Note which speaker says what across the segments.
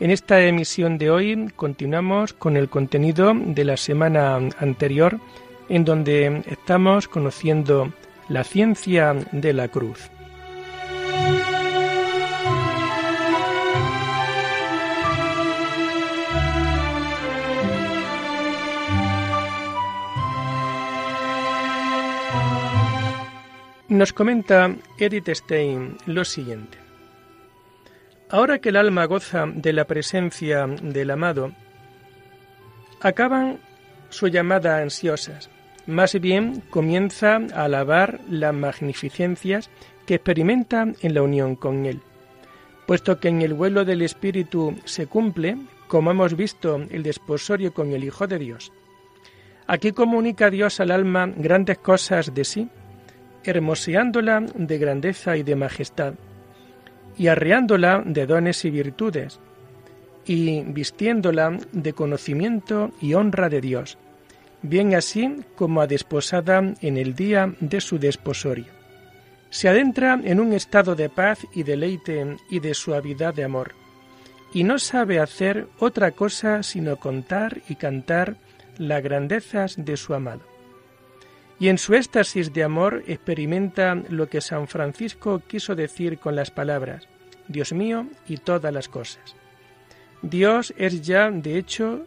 Speaker 1: En esta emisión de hoy continuamos con el contenido de la semana anterior, en donde estamos conociendo la ciencia de la cruz. Nos comenta Edith Stein lo siguiente. Ahora que el alma goza de la presencia del amado, acaban su llamada ansiosas. Más bien comienza a alabar las magnificencias que experimenta en la unión con Él. Puesto que en el vuelo del Espíritu se cumple, como hemos visto, el desposorio con el Hijo de Dios. Aquí comunica Dios al alma grandes cosas de sí, hermoseándola de grandeza y de majestad, y arreándola de dones y virtudes, y vistiéndola de conocimiento y honra de Dios, bien así como a desposada en el día de su desposorio. Se adentra en un estado de paz y deleite y de suavidad de amor, y no sabe hacer otra cosa sino contar y cantar las grandezas de su amado. Y en su éxtasis de amor experimenta lo que San Francisco quiso decir con las palabras, Dios mío y todas las cosas. Dios es ya, de hecho,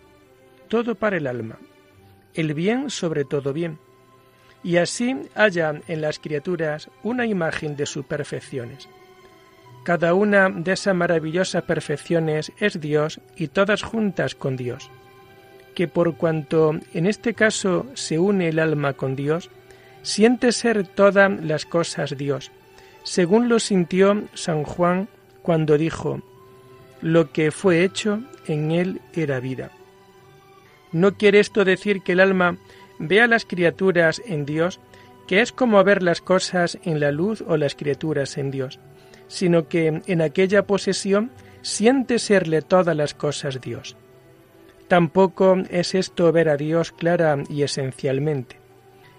Speaker 1: todo para el alma, el bien sobre todo bien, y así haya en las criaturas una imagen de sus perfecciones. Cada una de esas maravillosas perfecciones es Dios y todas juntas con Dios, que por cuanto en este caso se une el alma con Dios, siente ser todas las cosas Dios, según lo sintió San Juan cuando dijo, lo que fue hecho en él era vida. No quiere esto decir que el alma vea las criaturas en Dios, que es como ver las cosas en la luz o las criaturas en Dios, sino que en aquella posesión siente serle todas las cosas Dios. Tampoco es esto ver a Dios clara y esencialmente.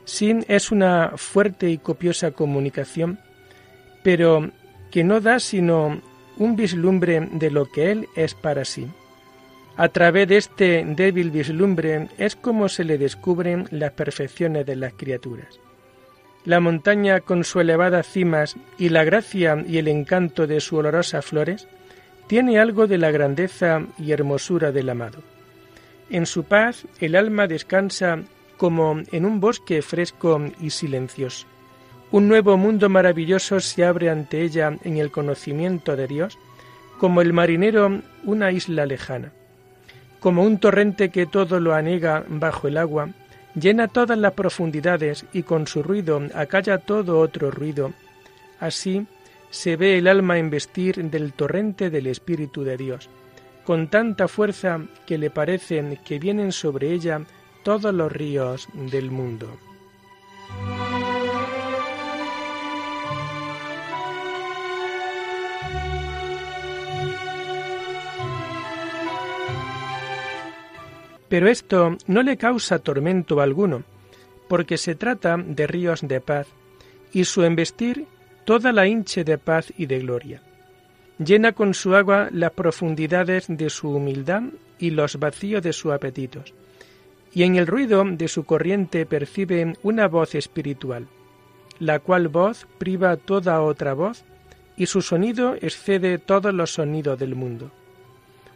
Speaker 1: Sí es una fuerte y copiosa comunicación, pero que no da sino un vislumbre de lo que Él es para sí. A través de este débil vislumbre es como se le descubren las perfecciones de las criaturas. La montaña con su elevada cimas y la gracia y el encanto de sus olorosas flores tiene algo de la grandeza y hermosura del amado. En su paz el alma descansa como en un bosque fresco y silencioso. Un nuevo mundo maravilloso se abre ante ella en el conocimiento de Dios, como el marinero una isla lejana. Como un torrente que todo lo anega bajo el agua, llena todas las profundidades y con su ruido acalla todo otro ruido. Así se ve el alma investir del torrente del Espíritu de Dios, con tanta fuerza que le parece que vienen sobre ella todos los ríos del mundo. Pero esto no le causa tormento alguno, porque se trata de ríos de paz, y su embestir toda la hinche de paz y de gloria. Llena con su agua las profundidades de su humildad y los vacíos de sus apetitos, y en el ruido de su corriente percibe una voz espiritual, la cual voz priva toda otra voz, y su sonido excede todos los sonidos del mundo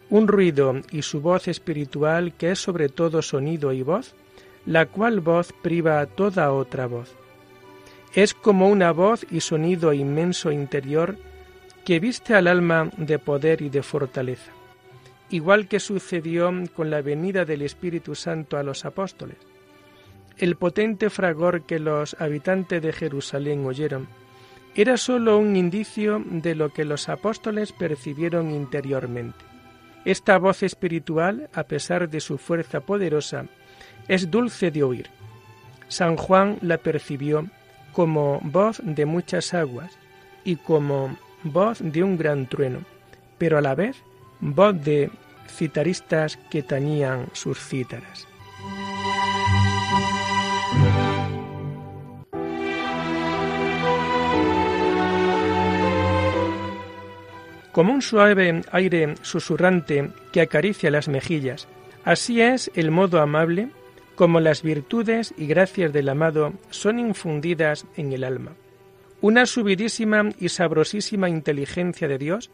Speaker 1: un ruido y su voz espiritual que es sobre todo sonido y voz, la cual voz priva a toda otra voz. Es como una voz y sonido inmenso interior que viste al alma de poder y de fortaleza, igual que sucedió con la venida del Espíritu Santo a los apóstoles. El potente fragor que los habitantes de Jerusalén oyeron era sólo un indicio de lo que los apóstoles percibieron interiormente Esta voz espiritual, a pesar de su fuerza poderosa, es dulce de oír. San Juan la percibió como voz de muchas aguas y como voz de un gran trueno, pero a la vez voz de citaristas que tañían sus cítaras. Como un suave aire susurrante que acaricia las mejillas, así es el modo amable como las virtudes y gracias del amado son infundidas en el alma. Una subidísima y sabrosísima inteligencia de Dios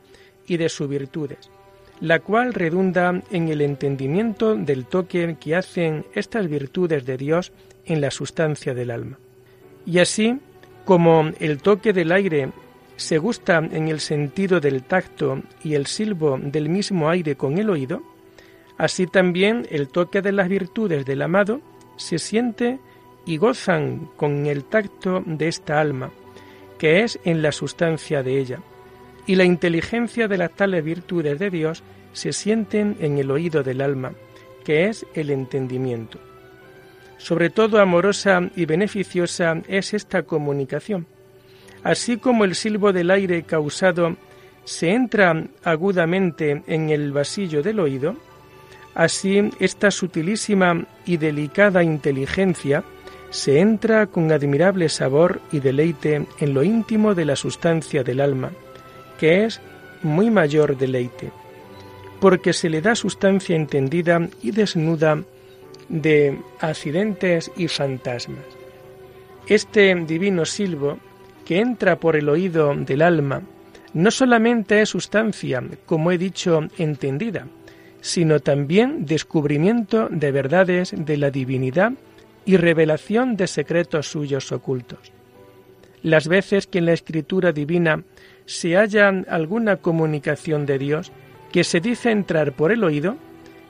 Speaker 1: y de sus virtudes, la cual redunda en el entendimiento del toque que hacen estas virtudes de Dios en la sustancia del alma. Y así, como el toque del aire se gusta en el sentido del tacto y el silbo del mismo aire con el oído, así también el toque de las virtudes del amado se siente y gozan con el tacto de esta alma, que es en la sustancia de ella, y la inteligencia de las tales virtudes de Dios se sienten en el oído del alma, que es el entendimiento. Sobre todo amorosa y beneficiosa es esta comunicación. Así como el silbo del aire causado se entra agudamente en el vasillo del oído, así esta sutilísima y delicada inteligencia se entra con admirable sabor y deleite en lo íntimo de la sustancia del alma, que es muy mayor deleite, porque se le da sustancia entendida y desnuda de accidentes y fantasmas. Este divino silbo, que entra por el oído del alma, no solamente es sustancia, como he dicho, entendida, sino también descubrimiento de verdades de la divinidad y revelación de secretos suyos ocultos. Las veces que en la escritura divina se halla alguna comunicación de Dios que se dice entrar por el oído,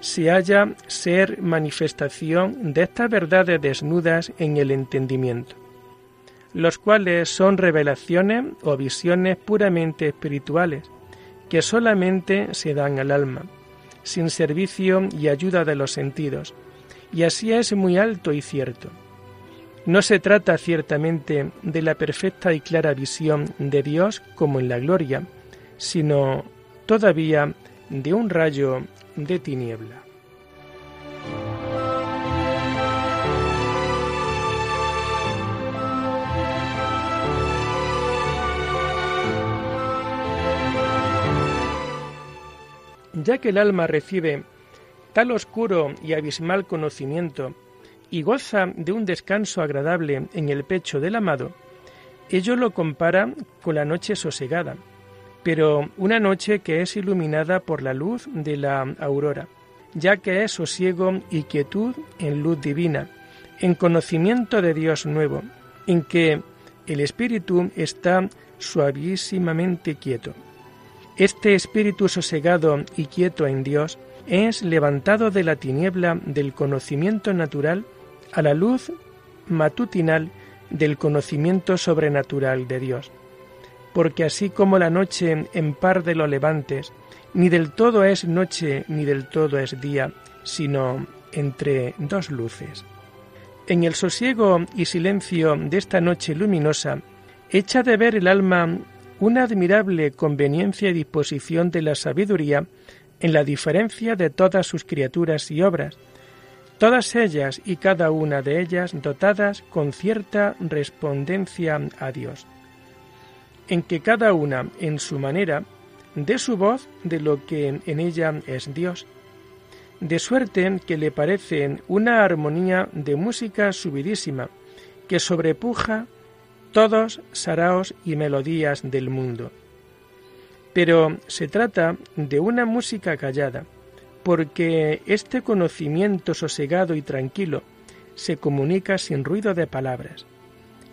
Speaker 1: se halla ser manifestación de estas verdades desnudas en el entendimiento, los cuales son revelaciones o visiones puramente espirituales, que solamente se dan al alma, sin servicio y ayuda de los sentidos, y así es muy alto y cierto. No se trata ciertamente de la perfecta y clara visión de Dios como en la gloria, sino todavía de un rayo de tiniebla. Ya que el alma recibe tal oscuro y abismal conocimiento y goza de un descanso agradable en el pecho del amado, ello lo compara con la noche sosegada, pero una noche que es iluminada por la luz de la aurora, ya que es sosiego y quietud en luz divina, en conocimiento de Dios nuevo, en que el espíritu está suavísimamente quieto. Este espíritu sosegado y quieto en Dios es levantado de la tiniebla del conocimiento natural a la luz matutinal del conocimiento sobrenatural de Dios. Porque así como la noche en par de los levantes, ni del todo es noche ni del todo es día, sino entre dos luces. En el sosiego y silencio de esta noche luminosa, echa de ver el alma una admirable conveniencia y disposición de la sabiduría en la diferencia de todas sus criaturas y obras, todas ellas y cada una de ellas dotadas con cierta respondencia a Dios, en que cada una en su manera dé su voz de lo que en ella es Dios, de suerte que le parece una armonía de música subidísima que sobrepuja todos saraos y melodías del mundo. Pero se trata de una música callada, porque este conocimiento sosegado y tranquilo se comunica sin ruido de palabras,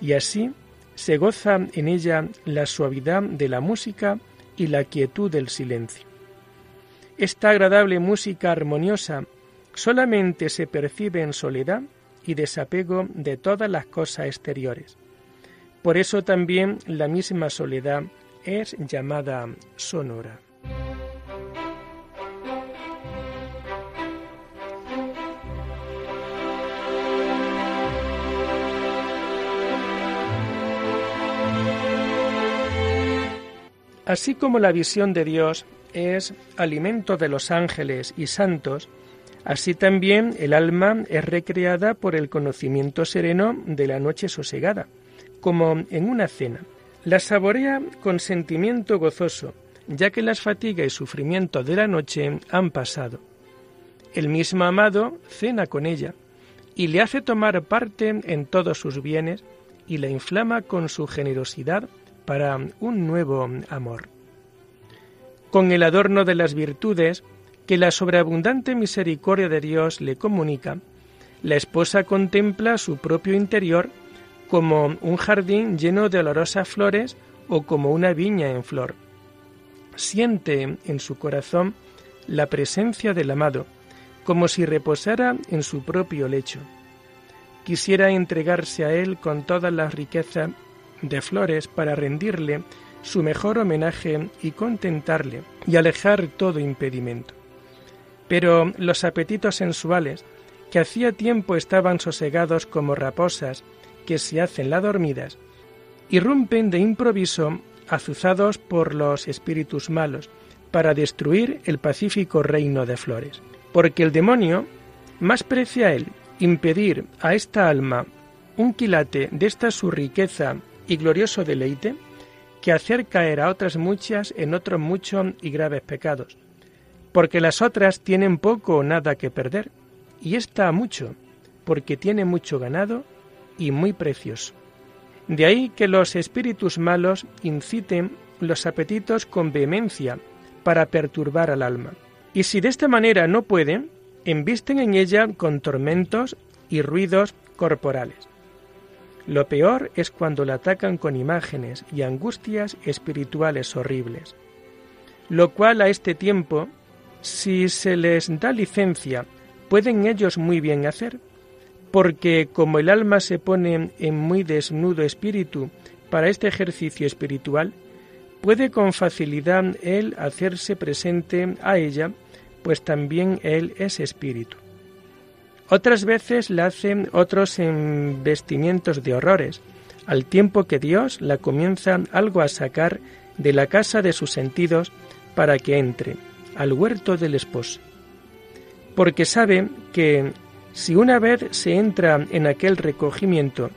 Speaker 1: y así se goza en ella la suavidad de la música y la quietud del silencio. Esta agradable música armoniosa solamente se percibe en soledad y desapego de todas las cosas exteriores. Por eso también la misma soledad es llamada sonora. Así como la visión de Dios es alimento de los ángeles y santos, así también el alma es recreada por el conocimiento sereno de la noche sosegada como en una cena. La saborea con sentimiento gozoso, ya que las fatigas y sufrimientos de la noche han pasado. El mismo amado cena con ella y le hace tomar parte en todos sus bienes y la inflama con su generosidad para un nuevo amor. Con el adorno de las virtudes que la sobreabundante misericordia de Dios le comunica, la esposa contempla su propio interior como un jardín lleno de olorosas flores o como una viña en flor. Siente en su corazón la presencia del amado, como si reposara en su propio lecho. Quisiera entregarse a él con toda la riqueza de flores para rendirle su mejor homenaje y contentarle y alejar todo impedimento. Pero los apetitos sensuales, que hacía tiempo estaban sosegados como raposas que se hacen la dormidas, irrumpen de improviso azuzados por los espíritus malos para destruir el pacífico reino de flores. Porque el demonio más precia él impedir a esta alma un quilate de esta su riqueza y glorioso deleite, que hacer caer a otras muchas en otros muchos y graves pecados, porque las otras tienen poco o nada que perder, y ésta mucho, porque tiene mucho ganado y muy precioso. De ahí que los espíritus malos inciten los apetitos con vehemencia para perturbar al alma. Y si de esta manera no pueden, embisten en ella con tormentos y ruidos corporales. Lo peor es cuando la atacan con imágenes y angustias espirituales horribles, lo cual a este tiempo, si se les da licencia, pueden ellos muy bien hacer, porque como el alma se pone en muy desnudo espíritu para este ejercicio espiritual, puede con facilidad él hacerse presente a ella, pues también él es espíritu. Otras veces la hacen otros en vestimientos de horrores, al tiempo que Dios la comienza algo a sacar de la casa de sus sentidos para que entre al huerto del esposo. Porque sabe que si una vez se entra en aquel recogimiento,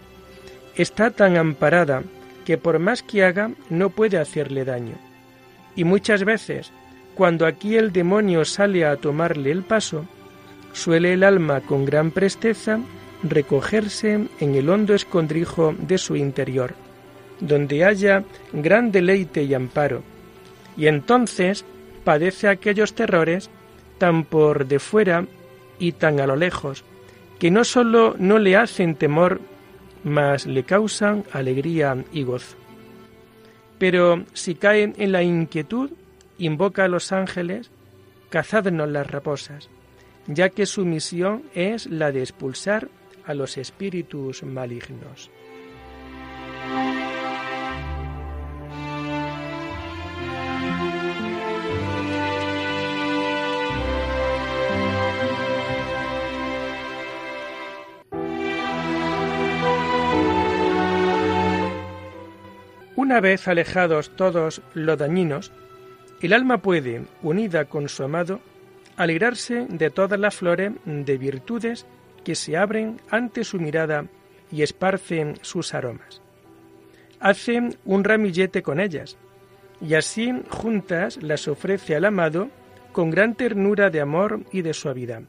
Speaker 1: está tan amparada que por más que haga no puede hacerle daño. Y muchas veces, cuando aquí el demonio sale a tomarle el paso, suele el alma con gran presteza recogerse en el hondo escondrijo de su interior, donde haya gran deleite y amparo, y entonces padece aquellos terrores tan por de fuera y tan a lo lejos, que no sólo no le hacen temor, mas le causan alegría y gozo. Pero si caen en la inquietud, invoca a los ángeles, cazadnos las raposas, ya que su misión es la de expulsar a los espíritus malignos. Una vez alejados todos los dañinos, el alma puede, unida con su amado, alegrarse de todas las flores de virtudes que se abren ante su mirada y esparcen sus aromas. Hace un ramillete con ellas, y así juntas las ofrece al amado con gran ternura de amor y de suavidad.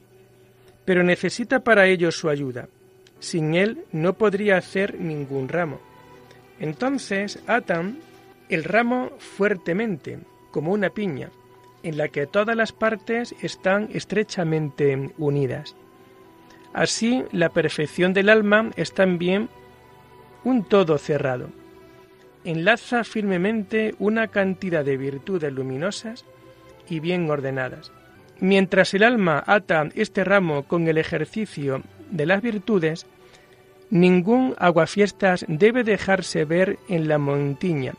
Speaker 1: Pero necesita para ello su ayuda. Sin él no podría hacer ningún ramo. Entonces atan el ramo fuertemente, como una piña, en la que todas las partes están estrechamente unidas. Así, la perfección del alma es también un todo cerrado. Enlaza firmemente una cantidad de virtudes luminosas y bien ordenadas. Mientras el alma ata este ramo con el ejercicio de las virtudes, ningún aguafiestas debe dejarse ver en la montiña,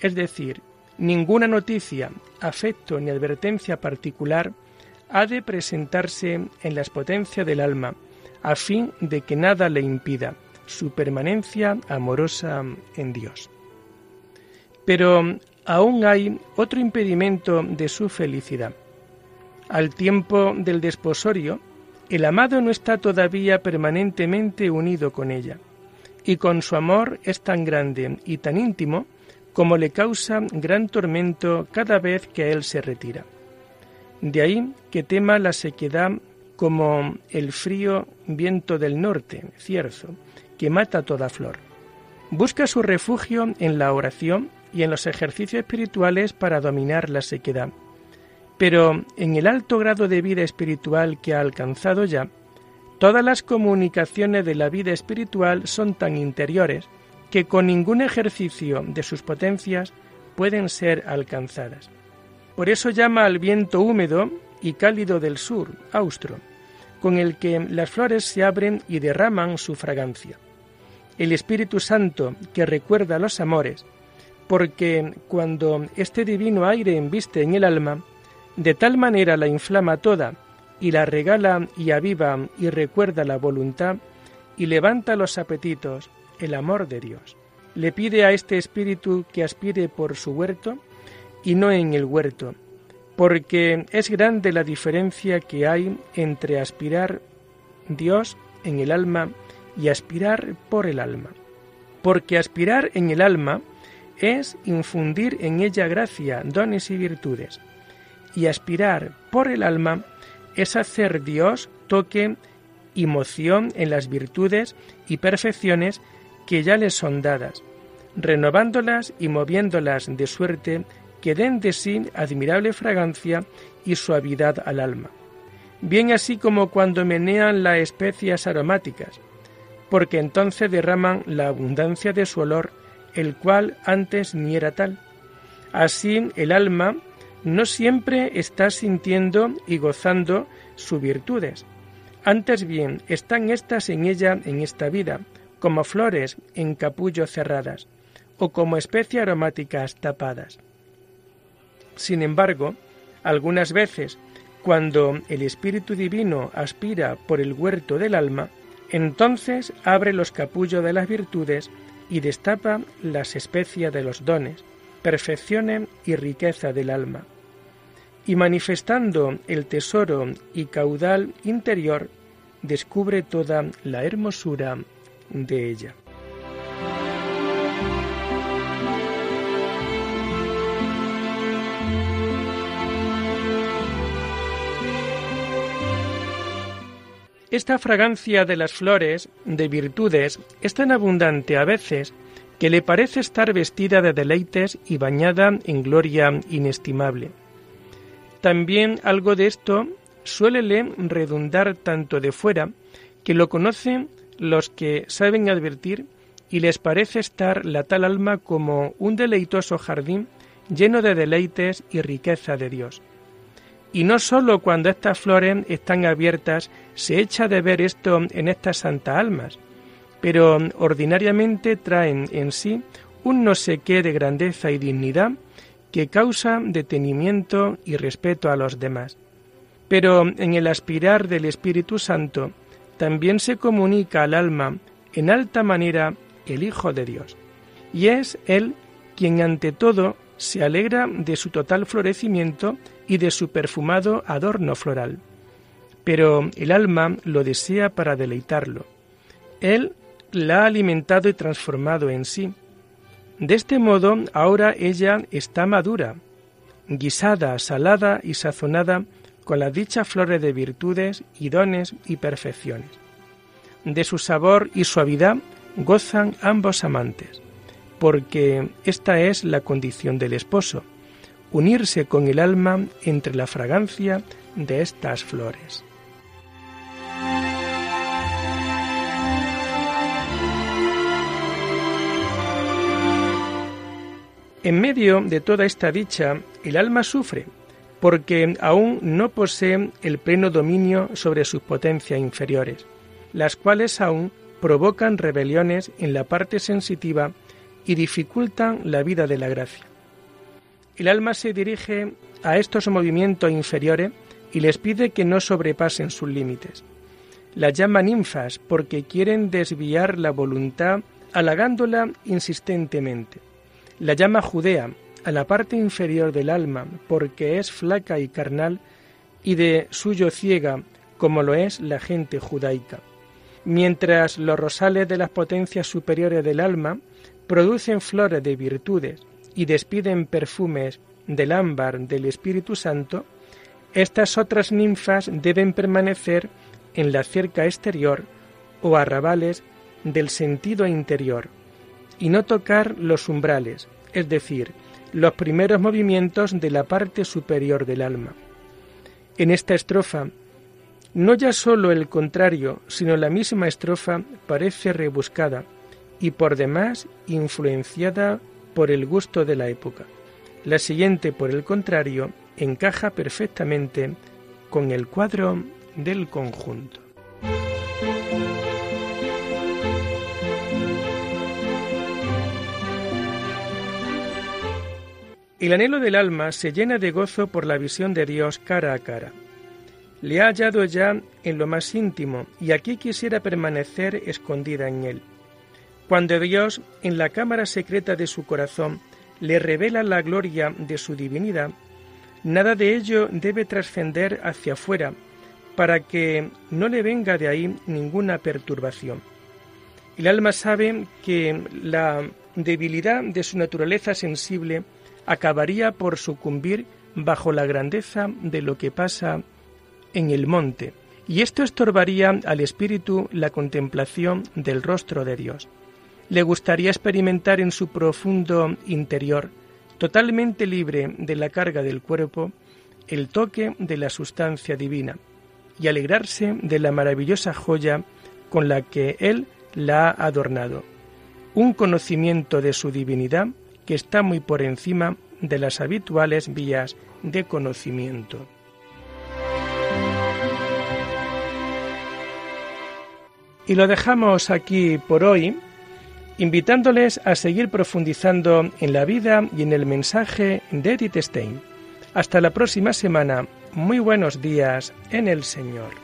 Speaker 1: es decir, Ninguna noticia, afecto ni advertencia particular ha de presentarse en las potencias del alma, a fin de que nada le impida su permanencia amorosa en Dios. Pero aún hay otro impedimento de su felicidad. Al tiempo del desposorio, el amado no está todavía permanentemente unido con ella, y con su amor es tan grande y tan íntimo como le causa gran tormento cada vez que él se retira. De ahí que tema la sequedad como el frío viento del norte, cierzo, que mata toda flor. Busca su refugio en la oración y en los ejercicios espirituales para dominar la sequedad. Pero en el alto grado de vida espiritual que ha alcanzado ya, todas las comunicaciones de la vida espiritual son tan interiores que con ningún ejercicio de sus potencias pueden ser alcanzadas. Por eso llama al viento húmedo y cálido del sur, austro, con el que las flores se abren y derraman su fragancia. El Espíritu Santo que recuerda los amores, porque cuando este divino aire embiste en el alma, de tal manera la inflama toda y la regala y aviva y recuerda la voluntad y levanta los apetitos, el amor de Dios. Le pide a este espíritu que aspire por su huerto y no en el huerto, porque es grande la diferencia que hay entre aspirar Dios en el alma y aspirar por el alma. Porque aspirar en el alma es infundir en ella gracia, dones y virtudes. Y aspirar por el alma es hacer Dios toque y moción en las virtudes y perfecciones que ya les son dadas, renovándolas y moviéndolas de suerte que den de sí admirable fragancia y suavidad al alma. Bien así como cuando menean las especias aromáticas, porque entonces derraman la abundancia de su olor el cual antes ni era tal. Así el alma no siempre está sintiendo y gozando sus virtudes. Antes bien están éstas en ella en esta vida, como flores en capullo cerradas, o como especies aromáticas tapadas. Sin embargo, algunas veces, cuando el Espíritu Divino aspira por el huerto del alma, entonces abre los capullos de las virtudes y destapa las especias de los dones, perfecciones y riqueza del alma. Y manifestando el tesoro y caudal interior, descubre toda la hermosura de ella. Esta fragancia de las flores, de virtudes, es tan abundante a veces que le parece estar vestida de deleites y bañada en gloria inestimable. También algo de esto suele redundar tanto de fuera que lo conocen los que saben advertir y les parece estar la tal alma como un deleitoso jardín lleno de deleites y riqueza de Dios. Y no sólo cuando estas flores están abiertas se echa de ver esto en estas santas almas, pero ordinariamente traen en sí un no sé qué de grandeza y dignidad que causa detenimiento y respeto a los demás. Pero en el aspirar del Espíritu Santo también se comunica al alma en alta manera el Hijo de Dios, y es Él quien ante todo se alegra de su total florecimiento y de su perfumado adorno floral. Pero el alma lo desea para deleitarlo. Él la ha alimentado y transformado en sí. De este modo, ahora ella está madura, guisada, salada y sazonada con las dichas flores de virtudes y dones y perfecciones. De su sabor y suavidad gozan ambos amantes, porque esta es la condición del esposo, unirse con el alma entre la fragancia de estas flores. En medio de toda esta dicha, el alma sufre, porque aún no posee el pleno dominio sobre sus potencias inferiores, las cuales aún provocan rebeliones en la parte sensitiva y dificultan la vida de la gracia. El alma se dirige a estos movimientos inferiores y les pide que no sobrepasen sus límites. Las llama ninfas porque quieren desviar la voluntad halagándola insistentemente. La llama Judea a la parte inferior del alma, porque es flaca y carnal, y de suyo ciega, como lo es la gente judaica. Mientras los rosales de las potencias superiores del alma producen flores de virtudes y despiden perfumes del ámbar del Espíritu Santo, estas otras ninfas deben permanecer en la cerca exterior o arrabales del sentido interior y no tocar los umbrales, es decir, los primeros movimientos de la parte superior del alma. En esta estrofa, no ya sólo el contrario, sino la misma estrofa parece rebuscada y por demás influenciada por el gusto de la época. La siguiente, por el contrario, encaja perfectamente con el cuadro del conjunto. El anhelo del alma se llena de gozo por la visión de Dios cara a cara. Le ha hallado ya en lo más íntimo y aquí quisiera permanecer escondida en él. Cuando Dios, en la cámara secreta de su corazón, le revela la gloria de su divinidad, nada de ello debe trascender hacia afuera, para que no le venga de ahí ninguna perturbación. El alma sabe que la debilidad de su naturaleza sensible acabaría por sucumbir bajo la grandeza de lo que pasa en el monte, y esto estorbaría al espíritu la contemplación del rostro de Dios. Le gustaría experimentar en su profundo interior, totalmente libre de la carga del cuerpo, el toque de la sustancia divina, y alegrarse de la maravillosa joya con la que Él la ha adornado, un conocimiento de su divinidad que está muy por encima de las habituales vías de conocimiento. Y lo dejamos aquí por hoy, invitándoles a seguir profundizando en la vida y en el mensaje de Edith Stein. Hasta la próxima semana. Muy buenos días en el Señor.